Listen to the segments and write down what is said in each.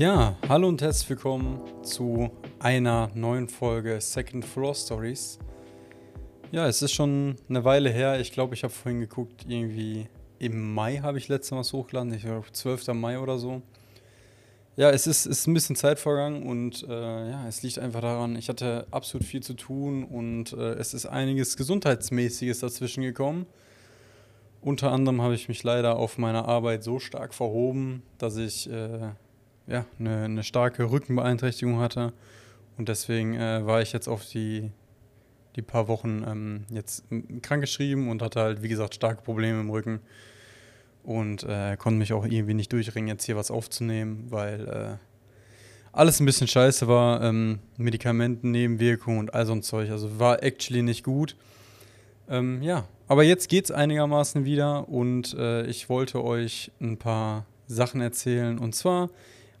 Ja, hallo und herzlich willkommen zu einer neuen Folge Second Floor Stories. Ja, es ist schon eine Weile her. Ich glaube, ich habe vorhin geguckt, irgendwie im Mai habe ich letztes Mal was hochgeladen. Ich glaube, 12. Mai oder so. Ja, es ist, ist ein bisschen Zeit vergangen und äh, ja, es liegt einfach daran, ich hatte absolut viel zu tun und äh, es ist einiges Gesundheitsmäßiges dazwischen gekommen. Unter anderem habe ich mich leider auf meiner Arbeit so stark verhoben, dass ich äh, ja, eine, eine starke Rückenbeeinträchtigung hatte. Und deswegen äh, war ich jetzt auf die, die paar Wochen ähm, jetzt krankgeschrieben und hatte halt, wie gesagt, starke Probleme im Rücken. Und äh, konnte mich auch irgendwie nicht durchringen, jetzt hier was aufzunehmen, weil äh, alles ein bisschen scheiße war. Ähm, Medikamenten, Nebenwirkungen und all so ein Zeug. Also war actually nicht gut. Ähm, ja, aber jetzt geht es einigermaßen wieder und äh, ich wollte euch ein paar Sachen erzählen. Und zwar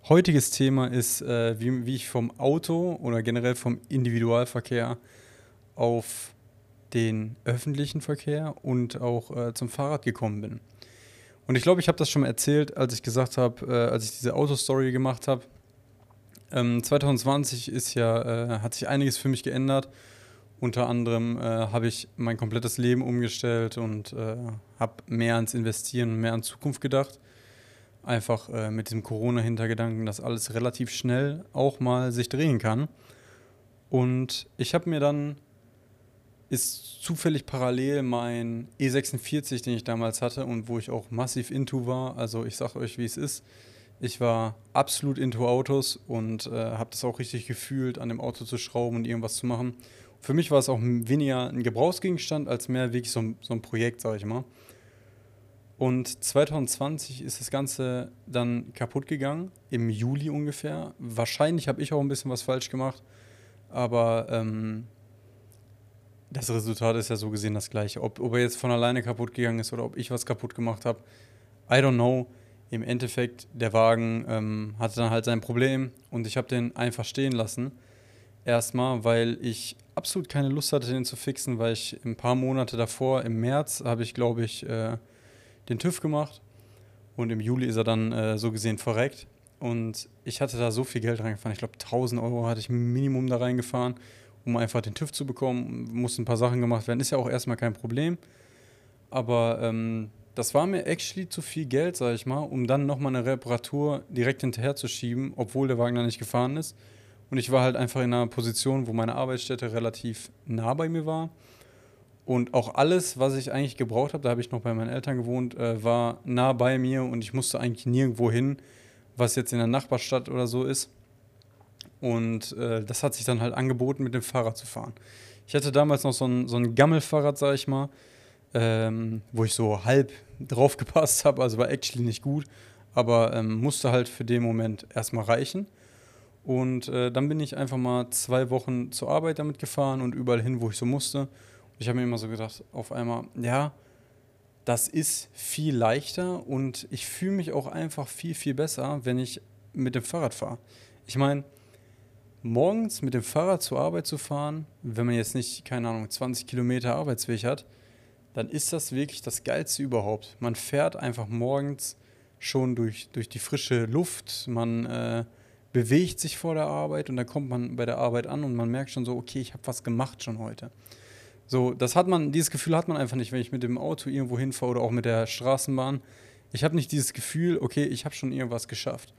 Heutiges Thema ist, äh, wie, wie ich vom Auto oder generell vom Individualverkehr auf den öffentlichen Verkehr und auch äh, zum Fahrrad gekommen bin. Und ich glaube, ich habe das schon mal erzählt, als ich gesagt habe, äh, als ich diese Autostory gemacht habe. Ähm, 2020 ist ja, äh, hat sich einiges für mich geändert. Unter anderem äh, habe ich mein komplettes Leben umgestellt und äh, habe mehr ans Investieren, mehr an Zukunft gedacht. Einfach äh, mit diesem Corona-Hintergedanken, dass alles relativ schnell auch mal sich drehen kann. Und ich habe mir dann, ist zufällig parallel mein E46, den ich damals hatte und wo ich auch massiv into war. Also ich sage euch, wie es ist. Ich war absolut into Autos und äh, habe das auch richtig gefühlt, an dem Auto zu schrauben und irgendwas zu machen. Für mich war es auch weniger ein Gebrauchsgegenstand als mehr wirklich so, so ein Projekt, sage ich mal. Und 2020 ist das Ganze dann kaputt gegangen, im Juli ungefähr. Wahrscheinlich habe ich auch ein bisschen was falsch gemacht, aber ähm, das Resultat ist ja so gesehen das gleiche. Ob, ob er jetzt von alleine kaputt gegangen ist oder ob ich was kaputt gemacht habe, I don't know. Im Endeffekt, der Wagen ähm, hatte dann halt sein Problem und ich habe den einfach stehen lassen. Erstmal, weil ich absolut keine Lust hatte, den zu fixen, weil ich ein paar Monate davor, im März, habe ich, glaube ich, äh, den TÜV gemacht und im Juli ist er dann äh, so gesehen verreckt. Und ich hatte da so viel Geld reingefahren. Ich glaube, 1000 Euro hatte ich Minimum da reingefahren, um einfach den TÜV zu bekommen. Mussten ein paar Sachen gemacht werden. Ist ja auch erstmal kein Problem. Aber ähm, das war mir actually zu viel Geld, sage ich mal, um dann nochmal eine Reparatur direkt hinterher zu schieben, obwohl der Wagen da nicht gefahren ist. Und ich war halt einfach in einer Position, wo meine Arbeitsstätte relativ nah bei mir war. Und auch alles, was ich eigentlich gebraucht habe, da habe ich noch bei meinen Eltern gewohnt, äh, war nah bei mir und ich musste eigentlich nirgendwo hin, was jetzt in der Nachbarstadt oder so ist. Und äh, das hat sich dann halt angeboten, mit dem Fahrrad zu fahren. Ich hatte damals noch so ein, so ein Gammelfahrrad, sag ich mal, ähm, wo ich so halb drauf gepasst habe, also war actually nicht gut, aber ähm, musste halt für den Moment erstmal reichen. Und äh, dann bin ich einfach mal zwei Wochen zur Arbeit damit gefahren und überall hin, wo ich so musste. Ich habe mir immer so gedacht, auf einmal, ja, das ist viel leichter und ich fühle mich auch einfach viel, viel besser, wenn ich mit dem Fahrrad fahre. Ich meine, morgens mit dem Fahrrad zur Arbeit zu fahren, wenn man jetzt nicht, keine Ahnung, 20 Kilometer Arbeitsweg hat, dann ist das wirklich das Geilste überhaupt. Man fährt einfach morgens schon durch, durch die frische Luft, man äh, bewegt sich vor der Arbeit und dann kommt man bei der Arbeit an und man merkt schon so, okay, ich habe was gemacht schon heute. So, das hat man, dieses Gefühl hat man einfach nicht, wenn ich mit dem Auto irgendwo hinfahre oder auch mit der Straßenbahn. Ich habe nicht dieses Gefühl, okay, ich habe schon irgendwas geschafft.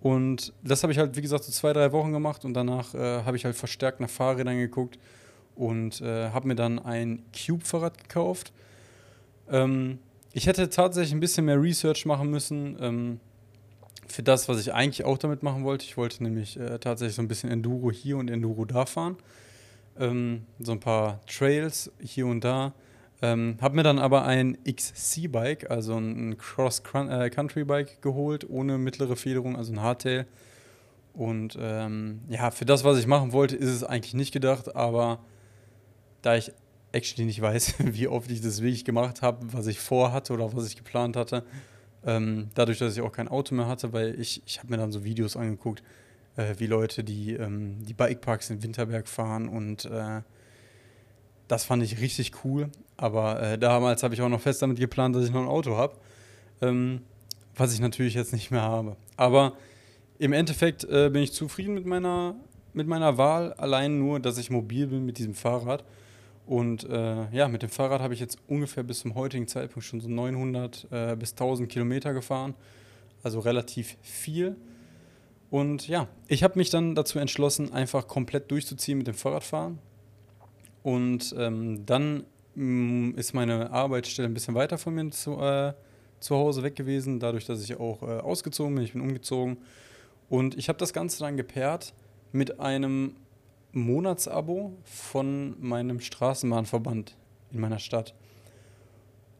Und das habe ich halt, wie gesagt, so zwei, drei Wochen gemacht und danach äh, habe ich halt verstärkt nach Fahrrädern geguckt und äh, habe mir dann ein Cube-Fahrrad gekauft. Ähm, ich hätte tatsächlich ein bisschen mehr Research machen müssen ähm, für das, was ich eigentlich auch damit machen wollte. Ich wollte nämlich äh, tatsächlich so ein bisschen Enduro hier und Enduro da fahren ähm, so ein paar Trails hier und da. Ähm, habe mir dann aber ein XC-Bike, also ein Cross-Country-Bike äh, geholt, ohne mittlere Federung, also ein Hardtail. Und ähm, ja, für das, was ich machen wollte, ist es eigentlich nicht gedacht, aber da ich actually nicht weiß, wie oft ich das wirklich gemacht habe, was ich vorhatte oder was ich geplant hatte, ähm, dadurch, dass ich auch kein Auto mehr hatte, weil ich, ich habe mir dann so Videos angeguckt, äh, wie Leute, die ähm, die Bikeparks in Winterberg fahren und äh, das fand ich richtig cool. Aber äh, damals habe ich auch noch fest damit geplant, dass ich noch ein Auto habe, ähm, was ich natürlich jetzt nicht mehr habe. Aber im Endeffekt äh, bin ich zufrieden mit meiner, mit meiner Wahl, allein nur, dass ich mobil bin mit diesem Fahrrad. Und äh, ja, mit dem Fahrrad habe ich jetzt ungefähr bis zum heutigen Zeitpunkt schon so 900 äh, bis 1000 Kilometer gefahren. Also relativ viel. Und ja, ich habe mich dann dazu entschlossen, einfach komplett durchzuziehen mit dem Fahrradfahren. Und ähm, dann mh, mm, ist meine Arbeitsstelle ein bisschen weiter von mir zu, äh, zu Hause weg gewesen, dadurch, dass ich auch äh, ausgezogen bin. Ich bin umgezogen und ich habe das Ganze dann gepaart mit einem Monatsabo von meinem Straßenbahnverband in meiner Stadt.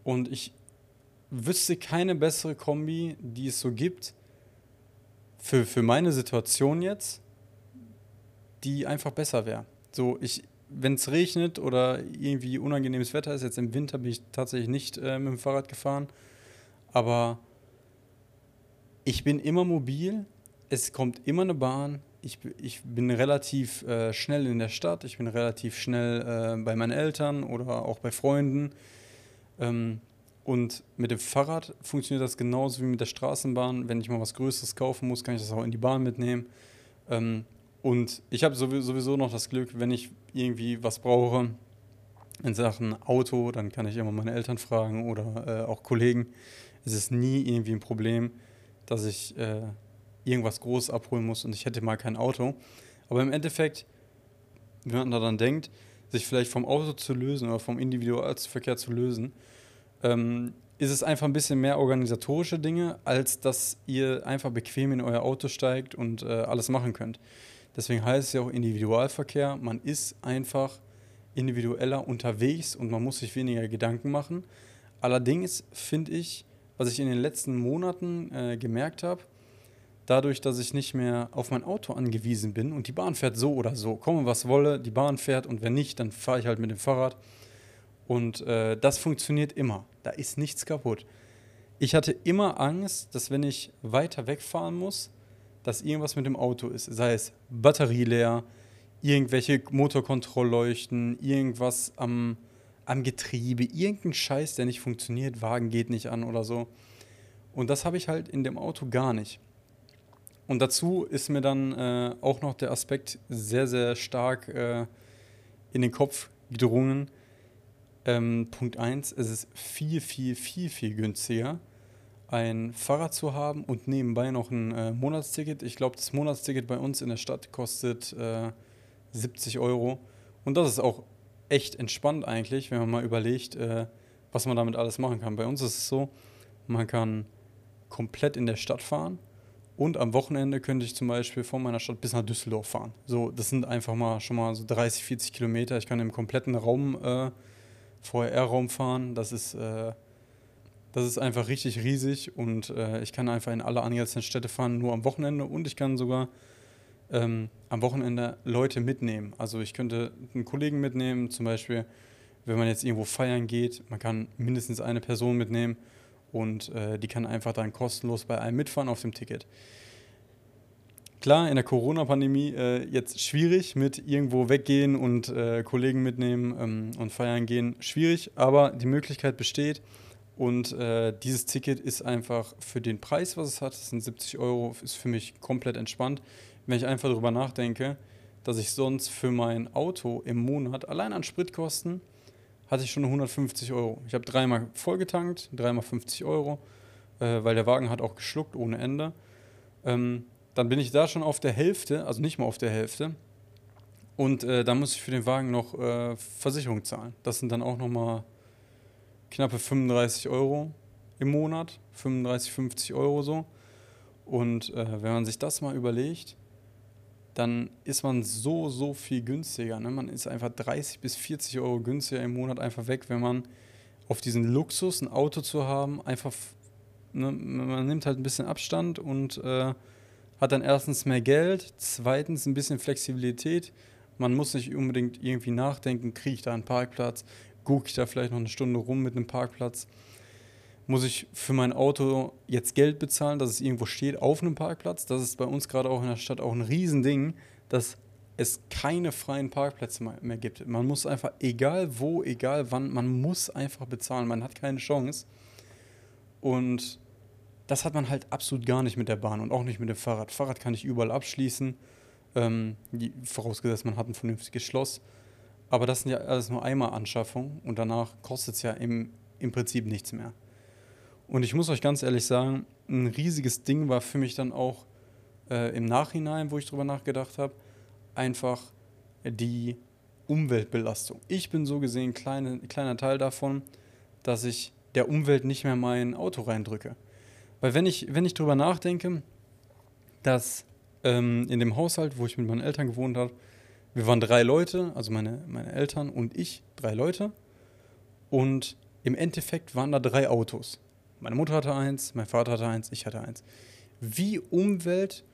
Und ich wüsste keine bessere Kombi, die es so gibt, für, für meine Situation jetzt, die einfach besser wäre. So, ich, wenn es regnet oder irgendwie unangenehmes Wetter ist, jetzt im Winter bin ich tatsächlich nicht äh, mit dem Fahrrad gefahren, aber ich bin immer mobil, es kommt immer eine Bahn. Ich, ich bin relativ äh, schnell in der Stadt, ich bin relativ schnell äh, bei meinen Eltern oder auch bei Freunden. Ähm, und mit dem Fahrrad funktioniert das genauso wie mit der Straßenbahn. Wenn ich mal was Größeres kaufen muss, kann ich das auch in die Bahn mitnehmen. Ähm, und ich habe sowieso noch das Glück, wenn ich irgendwie was brauche in Sachen Auto, dann kann ich immer meine Eltern fragen oder äh, auch Kollegen. Es ist nie irgendwie ein Problem, dass ich äh, irgendwas groß abholen muss und ich hätte mal kein Auto. Aber im Endeffekt, wenn man daran denkt, sich vielleicht vom Auto zu lösen oder vom Individualverkehr zu lösen, ähm, ist es einfach ein bisschen mehr organisatorische Dinge, als dass ihr einfach bequem in euer Auto steigt und äh, alles machen könnt. Deswegen heißt es ja auch Individualverkehr. Man ist einfach individueller unterwegs und man muss sich weniger Gedanken machen. Allerdings finde ich, was ich in den letzten Monaten äh, gemerkt habe, dadurch, dass ich nicht mehr auf mein Auto angewiesen bin und die Bahn fährt so oder so, komme was wolle, die Bahn fährt und wenn nicht, dann fahre ich halt mit dem Fahrrad. Und äh, das funktioniert immer. Da ist nichts kaputt. Ich hatte immer Angst, dass wenn ich weiter wegfahren muss, dass irgendwas mit dem Auto ist. Sei es Batterie leer, irgendwelche Motorkontrollleuchten, irgendwas am, am Getriebe, irgendein Scheiß, der nicht funktioniert, Wagen geht nicht an oder so. Und das habe ich halt in dem Auto gar nicht. Und dazu ist mir dann äh, auch noch der Aspekt sehr, sehr stark äh, in den Kopf gedrungen. Ähm, Punkt 1, es ist viel, viel, viel, viel günstiger, ein Fahrrad zu haben und nebenbei noch ein äh, Monatsticket. Ich glaube, das Monatsticket bei uns in der Stadt kostet 70 äh, Euro. Und das ist auch echt entspannt eigentlich, wenn man mal überlegt, äh, was man damit alles machen kann. Bei uns ist es so, man kann komplett in der Stadt fahren und am Wochenende könnte ich zum Beispiel von meiner Stadt bis nach Düsseldorf fahren. So, das sind einfach mal schon mal so 30, 40 Kilometer. Ich kann im kompletten Raum, äh, VR-Raum fahren. Das ist, äh, das ist einfach richtig riesig und äh, ich kann einfach in alle angrenzenden Städte fahren, nur am Wochenende. Und ich kann sogar ähm, am Wochenende Leute mitnehmen. Also ich könnte einen Kollegen mitnehmen, zum Beispiel, wenn man jetzt irgendwo feiern geht. Man kann mindestens eine Person mitnehmen und äh, die kann einfach dann kostenlos bei einem mitfahren auf dem Ticket. Klar, in der Corona-Pandemie äh, jetzt schwierig mit irgendwo weggehen und äh, Kollegen mitnehmen ähm, und feiern gehen, schwierig, aber die Möglichkeit besteht und äh, dieses Ticket ist einfach für den Preis, was es hat, das sind 70 Euro, ist für mich komplett entspannt. Wenn ich einfach darüber nachdenke, dass ich sonst für mein Auto im Monat allein an Spritkosten hatte ich schon 150 Euro. Ich habe dreimal vollgetankt, dreimal 50 Euro, äh, weil der Wagen hat auch geschluckt ohne Ende. Ähm, dann bin ich da schon auf der Hälfte, also nicht mal auf der Hälfte. Und äh, dann muss ich für den Wagen noch äh, Versicherung zahlen. Das sind dann auch nochmal knappe 35 Euro im Monat, 35, 50 Euro so. Und äh, wenn man sich das mal überlegt, dann ist man so, so viel günstiger. Ne? Man ist einfach 30 bis 40 Euro günstiger im Monat einfach weg, wenn man auf diesen Luxus, ein Auto zu haben, einfach, ne, man nimmt halt ein bisschen Abstand und äh, hat dann erstens mehr Geld, zweitens ein bisschen Flexibilität. Man muss nicht unbedingt irgendwie nachdenken, kriege ich da einen Parkplatz, gucke ich da vielleicht noch eine Stunde rum mit einem Parkplatz. Muss ich für mein Auto jetzt Geld bezahlen, dass es irgendwo steht auf einem Parkplatz? Das ist bei uns gerade auch in der Stadt auch ein Riesending, dass es keine freien Parkplätze mehr gibt. Man muss einfach, egal wo, egal wann, man muss einfach bezahlen. Man hat keine Chance. Und das hat man halt absolut gar nicht mit der Bahn und auch nicht mit dem Fahrrad. Fahrrad kann ich überall abschließen, ähm, vorausgesetzt man hat ein vernünftiges Schloss. Aber das sind ja alles nur einmal Anschaffung und danach kostet es ja im, im Prinzip nichts mehr. Und ich muss euch ganz ehrlich sagen, ein riesiges Ding war für mich dann auch äh, im Nachhinein, wo ich drüber nachgedacht habe, einfach die Umweltbelastung. Ich bin so gesehen ein kleine, kleiner Teil davon, dass ich der Umwelt nicht mehr mein Auto reindrücke. Weil wenn ich, wenn ich drüber nachdenke, dass ähm, in dem Haushalt, wo ich mit meinen Eltern gewohnt habe, wir waren drei Leute, also meine, meine Eltern und ich, drei Leute. Und im Endeffekt waren da drei Autos. Meine Mutter hatte eins, mein Vater hatte eins, ich hatte eins. Wie umwelt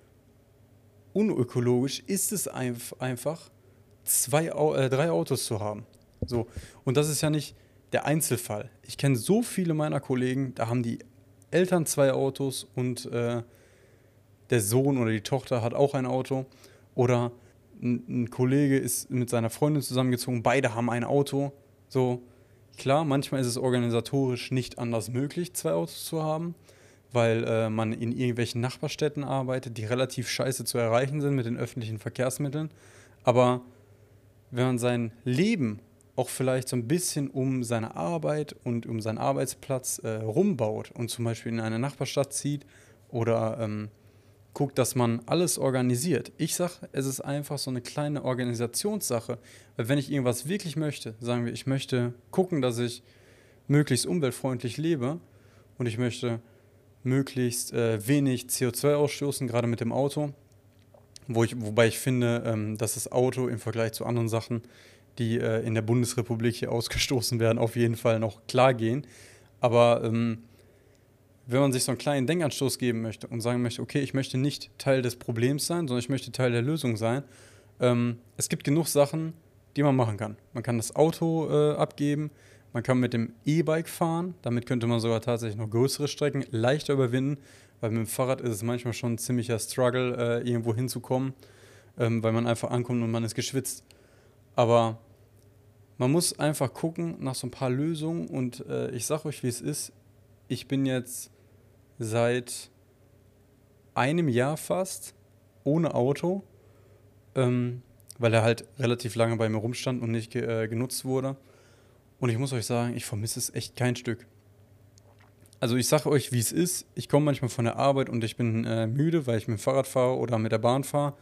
unökologisch ist es einfach, zwei, äh, drei Autos zu haben. So. Und das ist ja nicht der Einzelfall. Ich kenne so viele meiner Kollegen, da haben die Eltern zwei Autos und äh, der Sohn oder die Tochter hat auch ein Auto. Oder ein, Kollege ist mit seiner Freundin zusammengezogen, beide haben ein Auto. So, klar, manchmal ist es organisatorisch nicht anders möglich, zwei Autos zu haben, weil äh, man in irgendwelchen Nachbarstädten arbeitet, die relativ scheiße zu erreichen sind mit den öffentlichen Verkehrsmitteln. Aber wenn man sein Leben auch vielleicht so ein bisschen um seine Arbeit und um seinen Arbeitsplatz äh, rumbaut und zum Beispiel in eine Nachbarstadt zieht oder ähm, guckt, dass man alles organisiert. Ich sage, es ist einfach so eine kleine Organisationssache. Weil wenn ich irgendwas wirklich möchte, sagen wir, ich möchte gucken, dass ich möglichst umweltfreundlich lebe und ich möchte möglichst äh, wenig CO2 ausstoßen, gerade mit dem Auto. Wo ich, wobei ich finde, ähm, dass das Auto im Vergleich zu anderen Sachen die äh, in der Bundesrepublik hier ausgestoßen werden, auf jeden Fall noch klar gehen. Aber ähm, wenn man sich so einen kleinen Denkanstoß geben möchte und sagen möchte, okay, ich möchte nicht Teil des Problems sein, sondern ich möchte Teil der Lösung sein, ähm, es gibt genug Sachen, die man machen kann. Man kann das Auto äh, abgeben, man kann mit dem E-Bike fahren, damit könnte man sogar tatsächlich noch größere Strecken leichter überwinden, weil mit dem Fahrrad ist es manchmal schon ein ziemlicher Struggle, äh, irgendwo hinzukommen, ähm, weil man einfach ankommt und man ist geschwitzt. Aber man muss einfach gucken nach so ein paar Lösungen und äh, ich sag euch, wie es ist. Ich bin jetzt seit einem Jahr fast ohne Auto, ähm, weil er halt relativ lange bei mir rumstand und nicht ge äh, genutzt wurde. Und ich muss euch sagen, ich vermisse es echt kein Stück. Also ich sage euch, wie es ist. Ich komme manchmal von der Arbeit und ich bin äh, müde, weil ich mit dem Fahrrad fahre oder mit der Bahn fahre.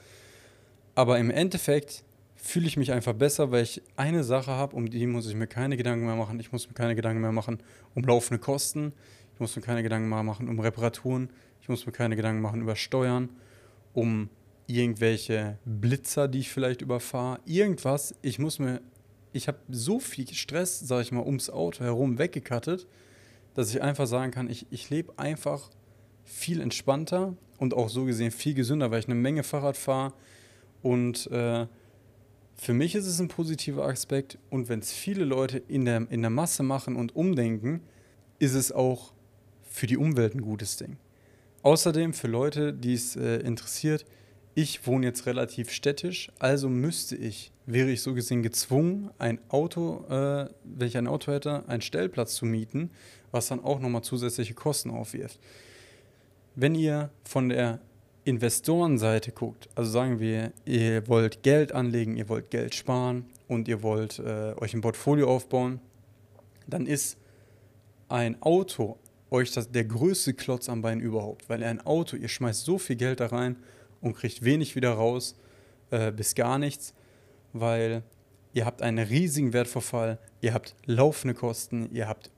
Aber im Endeffekt fühle ich mich einfach besser, weil ich eine Sache habe, um die muss ich mir keine Gedanken mehr machen. Ich muss mir keine Gedanken mehr machen um laufende Kosten. Ich muss mir keine Gedanken machen um Reparaturen. Ich muss mir keine Gedanken machen über Steuern, um irgendwelche Blitzer, die ich vielleicht überfahre. Irgendwas. Ich muss mir, ich habe so viel Stress, sage ich mal, ums Auto herum weggekattet, dass ich einfach sagen kann, ich, ich lebe einfach viel entspannter und auch so gesehen viel gesünder, weil ich eine Menge Fahrrad fahre und äh, für mich ist es ein positiver Aspekt und wenn es viele Leute in der, in der Masse machen und umdenken, ist es auch für die Umwelt ein gutes Ding. Außerdem für Leute, die es äh, interessiert, ich wohne jetzt relativ städtisch, also müsste ich, wäre ich so gesehen gezwungen, ein Auto, äh, wenn ich ein Auto hätte, einen Stellplatz zu mieten, was dann auch nochmal zusätzliche Kosten aufwirft. Wenn ihr von der Investorenseite guckt, also sagen wir, ihr wollt Geld anlegen, ihr wollt Geld sparen und ihr wollt äh, euch ein Portfolio aufbauen, dann ist ein Auto euch das, der größte Klotz am Bein überhaupt. Weil ein Auto, ihr schmeißt so viel Geld da rein und kriegt wenig wieder raus, äh, bis gar nichts, weil ihr habt einen riesigen Wertverfall, ihr habt laufende Kosten, ihr habt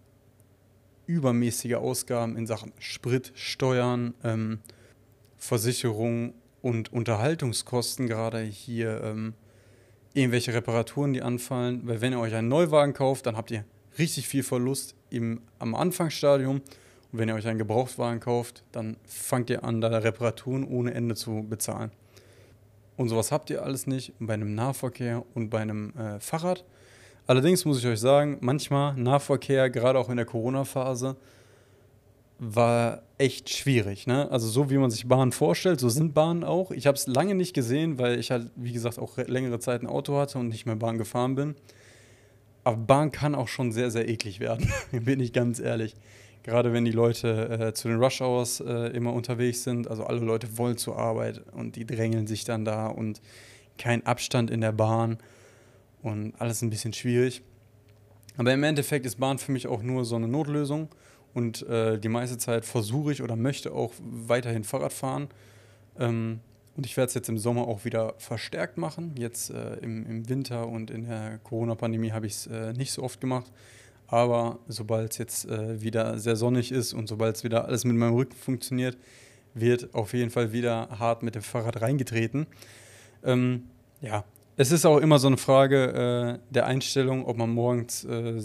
übermäßige Ausgaben in Sachen Sprit, Steuern, ähm, Versicherung und Unterhaltungskosten, gerade hier ähm, irgendwelche Reparaturen, die anfallen. Weil wenn ihr euch einen Neuwagen kauft, dann habt ihr richtig viel Verlust im, am Anfangsstadium. Und wenn ihr euch einen Gebrauchtwagen kauft, dann fangt ihr an, da Reparaturen ohne Ende zu bezahlen. Und sowas habt ihr alles nicht bei einem Nahverkehr und bei einem äh, Fahrrad. Allerdings muss ich euch sagen, manchmal Nahverkehr, gerade auch in der Corona-Phase, war echt schwierig. Ne? Also so wie man sich Bahnen vorstellt, so sind Bahnen auch. Ich habe es lange nicht gesehen, weil ich halt, wie gesagt, auch längere Zeit ein Auto hatte und nicht mehr Bahn gefahren bin. Aber Bahn kann auch schon sehr, sehr eklig werden, bin ich ganz ehrlich. Gerade wenn die Leute äh, zu den Rush Hours äh, immer unterwegs sind, also alle Leute wollen zur Arbeit und die drängeln sich dann da und kein Abstand in der Bahn und alles ein bisschen schwierig. Aber im Endeffekt ist Bahn für mich auch nur so eine Notlösung und äh, die meiste Zeit versuche ich oder möchte auch weiterhin Fahrrad fahren. Ähm, und ich werde es jetzt im Sommer auch wieder verstärkt machen. Jetzt äh, im, im Winter und in der Corona-Pandemie habe ich es äh, nicht so oft gemacht. Aber sobald es jetzt äh, wieder sehr sonnig ist und sobald es wieder alles mit meinem Rücken funktioniert, wird auf jeden Fall wieder hart mit dem Fahrrad reingetreten. Ähm, ja, es ist auch immer so eine Frage äh, der Einstellung, ob man morgens äh,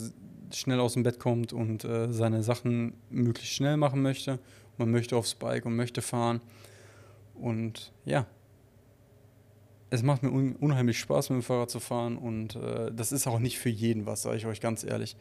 schnell aus dem Bett kommt und äh, seine Sachen möglichst schnell machen möchte. Man möchte aufs Bike und möchte fahren. Und ja, es macht mir un unheimlich Spaß, mit dem Fahrrad zu fahren. Und äh, das ist auch nicht für jeden was, sage ich euch ganz ehrlich.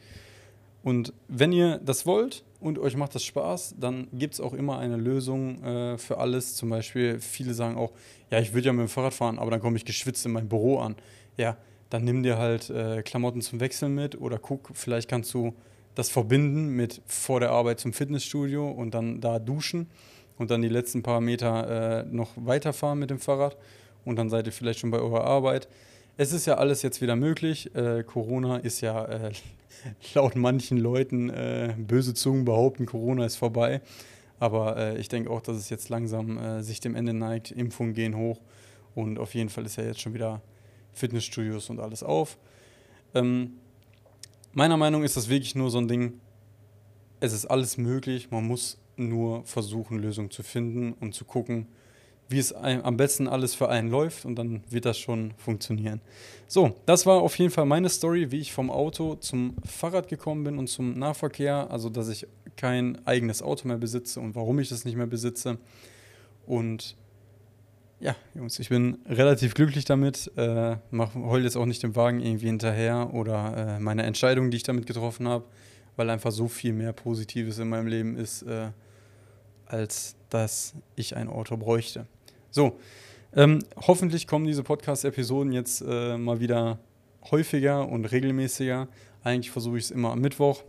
Und wenn ihr das wollt und euch macht das Spaß, dann gibt es auch immer eine Lösung äh, für alles. Zum Beispiel, viele sagen auch, ja, ich würde ja mit dem Fahrrad fahren, aber dann komme ich geschwitzt in mein Büro an. Ja, dann nimm dir halt äh, Klamotten zum Wechseln mit oder guck, vielleicht kannst du das verbinden mit vor der Arbeit zum Fitnessstudio und dann da duschen und dann die letzten paar Meter äh, noch weiterfahren mit dem Fahrrad und dann seid ihr vielleicht schon bei eurer Arbeit. Es ist ja alles jetzt wieder möglich. Äh, Corona ist ja äh, laut manchen Leuten, äh, böse Zungen behaupten, Corona ist vorbei. Aber äh, ich denke auch, dass es jetzt langsam sich dem Ende neigt. Impfungen gehen hoch und auf jeden Fall ist ja jetzt schon wieder Fitnessstudios und alles auf. Ähm, meiner Meinung ist das wirklich nur so ein Ding, es ist alles möglich, man muss nur versuchen, Lösungen zu finden und zu gucken, wie es am besten alles für einen läuft und dann wird das schon funktionieren. So, das war auf jeden Fall meine Story, wie ich vom Auto zum Fahrrad gekommen bin und zum Nahverkehr, also dass ich kein eigenes Auto mehr besitze und warum ich das nicht mehr besitze. Und ja, Jungs, ich bin relativ glücklich damit. Äh, heul jetzt auch nicht dem Wagen irgendwie hinterher oder äh, meine Entscheidung, die ich damit getroffen habe, weil einfach so viel mehr Positives in meinem Leben ist, äh, als dass ich ein Auto bräuchte. So, ähm, hoffentlich kommen diese Podcast-Episoden jetzt äh, mal wieder häufiger und regelmäßiger. Eigentlich versuche ich es immer am Mittwoch.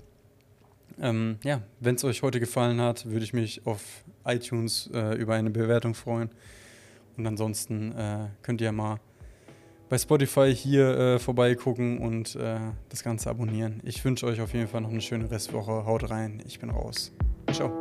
Ähm, ja, wenn es euch heute gefallen hat, würde ich mich auf iTunes äh, über eine Bewertung freuen. Und ansonsten äh, könnt ihr mal bei Spotify hier äh, vorbeigucken und äh, das Ganze abonnieren. Ich wünsche euch auf jeden Fall noch eine schöne Restwoche. Haut rein, ich bin raus. Ciao.